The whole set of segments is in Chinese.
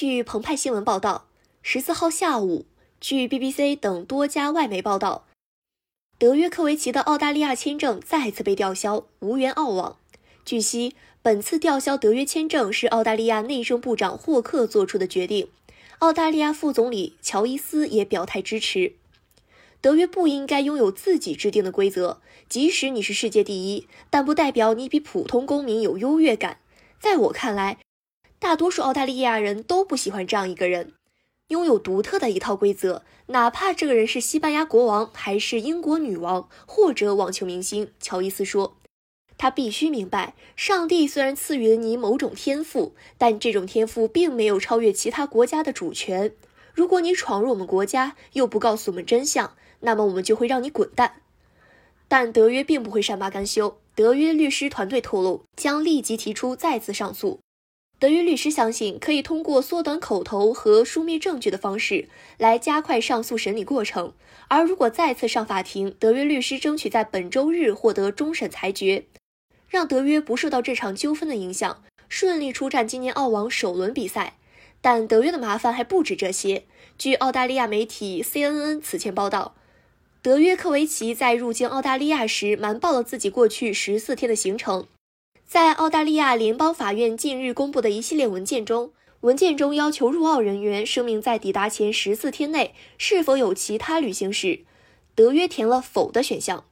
据澎湃新闻报道，十四号下午，据 BBC 等多家外媒报道，德约科维奇的澳大利亚签证再次被吊销，无缘澳网。据悉，本次吊销德约签证是澳大利亚内政部长霍克做出的决定，澳大利亚副总理乔伊斯也表态支持。德约不应该拥有自己制定的规则，即使你是世界第一，但不代表你比普通公民有优越感。在我看来。大多数澳大利亚人都不喜欢这样一个人，拥有独特的一套规则，哪怕这个人是西班牙国王，还是英国女王，或者网球明星。乔伊斯说：“他必须明白，上帝虽然赐予了你某种天赋，但这种天赋并没有超越其他国家的主权。如果你闯入我们国家，又不告诉我们真相，那么我们就会让你滚蛋。”但德约并不会善罢甘休，德约律师团队透露，将立即提出再次上诉。德约律师相信，可以通过缩短口头和书面证据的方式来加快上诉审理过程。而如果再次上法庭，德约律师争取在本周日获得终审裁决，让德约不受到这场纠纷的影响，顺利出战今年澳网首轮比赛。但德约的麻烦还不止这些。据澳大利亚媒体 CNN 此前报道，德约科维奇在入境澳大利亚时瞒报了自己过去十四天的行程。在澳大利亚联邦法院近日公布的一系列文件中，文件中要求入澳人员声明在抵达前十四天内是否有其他旅行史。德约填了否的选项。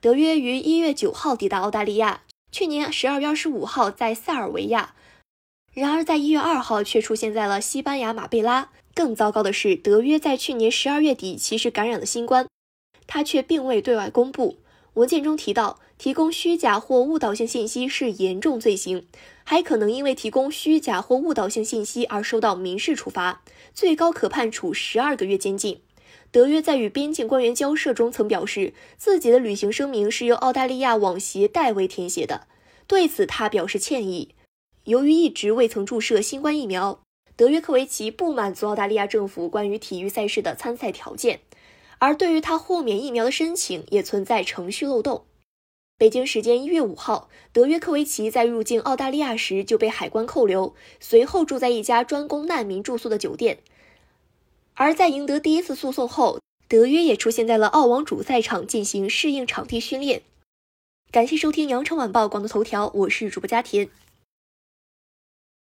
德约于一月九号抵达澳大利亚，去年十二月二十五号在塞尔维亚，然而在一月二号却出现在了西班牙马贝拉。更糟糕的是，德约在去年十二月底其实感染了新冠，他却并未对外公布。文件中提到。提供虚假或误导性信息是严重罪行，还可能因为提供虚假或误导性信息而受到民事处罚，最高可判处十二个月监禁。德约在与边境官员交涉中曾表示，自己的旅行声明是由澳大利亚网协代为填写的，对此他表示歉意。由于一直未曾注射新冠疫苗，德约科维奇不满足澳大利亚政府关于体育赛事的参赛条件，而对于他豁免疫苗的申请也存在程序漏洞。北京时间一月五号，德约科维奇在入境澳大利亚时就被海关扣留，随后住在一家专供难民住宿的酒店。而在赢得第一次诉讼后，德约也出现在了澳网主赛场进行适应场地训练。感谢收听羊城晚报广东头条，我是主播佳田。